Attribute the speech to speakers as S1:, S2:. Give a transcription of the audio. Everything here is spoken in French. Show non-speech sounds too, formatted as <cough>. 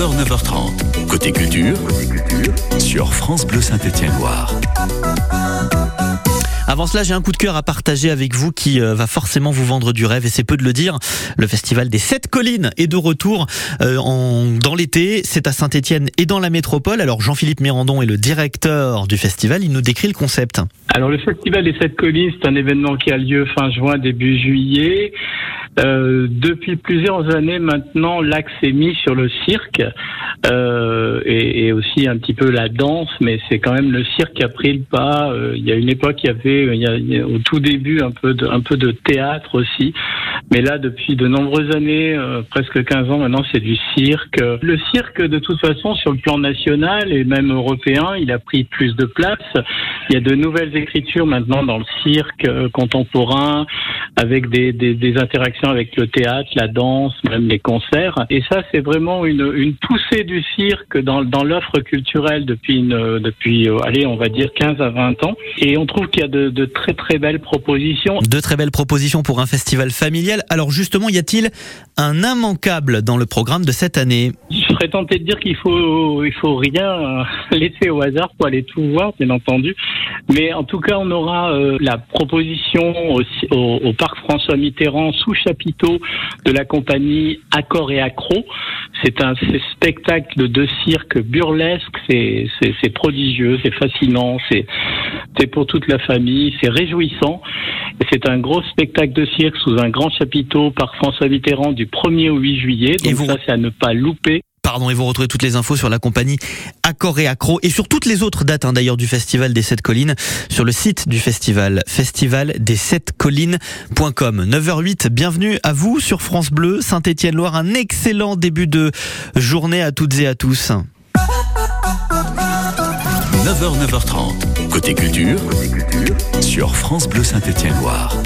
S1: 9h, 9h30. Côté culture, sur France Bleu Saint-Étienne-Loire.
S2: Avant cela, j'ai un coup de cœur à partager avec vous qui euh, va forcément vous vendre du rêve et c'est peu de le dire. Le festival des Sept Collines est de retour euh, en, dans l'été. C'est à Saint-Étienne et dans la métropole. Alors Jean-Philippe Mérandon est le directeur du festival. Il nous décrit le concept.
S3: Alors le festival des Sept Collines, c'est un événement qui a lieu fin juin, début juillet. Euh, depuis plusieurs années maintenant, l'axe est mis sur le cirque et, aussi un petit peu la danse, mais c'est quand même le cirque qui a pris le pas. Euh, il y a une époque, il y avait au tout début un peu de, un peu de théâtre aussi, mais là depuis de nombreuses années, euh, presque 15 ans maintenant, c'est du cirque. Le cirque, de toute façon, sur le plan national et même européen, il a pris plus de place. Il y a de nouvelles écritures maintenant dans le cirque euh, contemporain, avec des, des, interactions avec le théâtre, la danse, même les concerts. Et ça, c'est vraiment une, une, poussée du cirque dans, dans l'offre culturelle depuis, depuis euh, allez, on va dire 15 à 20 ans. Et on trouve qu'il y a de, de, très très belles propositions.
S2: De très belles propositions pour un festival familial. Alors justement, y a-t-il un immanquable dans le programme de cette année?
S3: Serais tenté de dire qu'il faut, il faut rien <laughs> laisser au hasard pour aller tout voir, bien entendu. Mais en tout cas, on aura euh, la proposition au, au, au parc François Mitterrand sous chapiteau de la compagnie Accord et Accro. C'est un spectacle de cirque burlesque, c'est prodigieux, c'est fascinant, c'est pour toute la famille, c'est réjouissant. C'est un gros spectacle de cirque sous un grand chapiteau par François Mitterrand du 1er au 8 juillet. Donc vous... ça, c'est à ne pas louper.
S2: Pardon, et vous retrouvez toutes les infos sur la compagnie Accor et Accro et sur toutes les autres dates hein, d'ailleurs du Festival des Sept Collines sur le site du festival, festivaldessept-collines.com. 9h08, bienvenue à vous sur France Bleu, Saint-Étienne-Loire. Un excellent début de journée à toutes et à tous.
S1: 9h, 9h30, côté culture, sur France Bleu Saint-Étienne-Loire.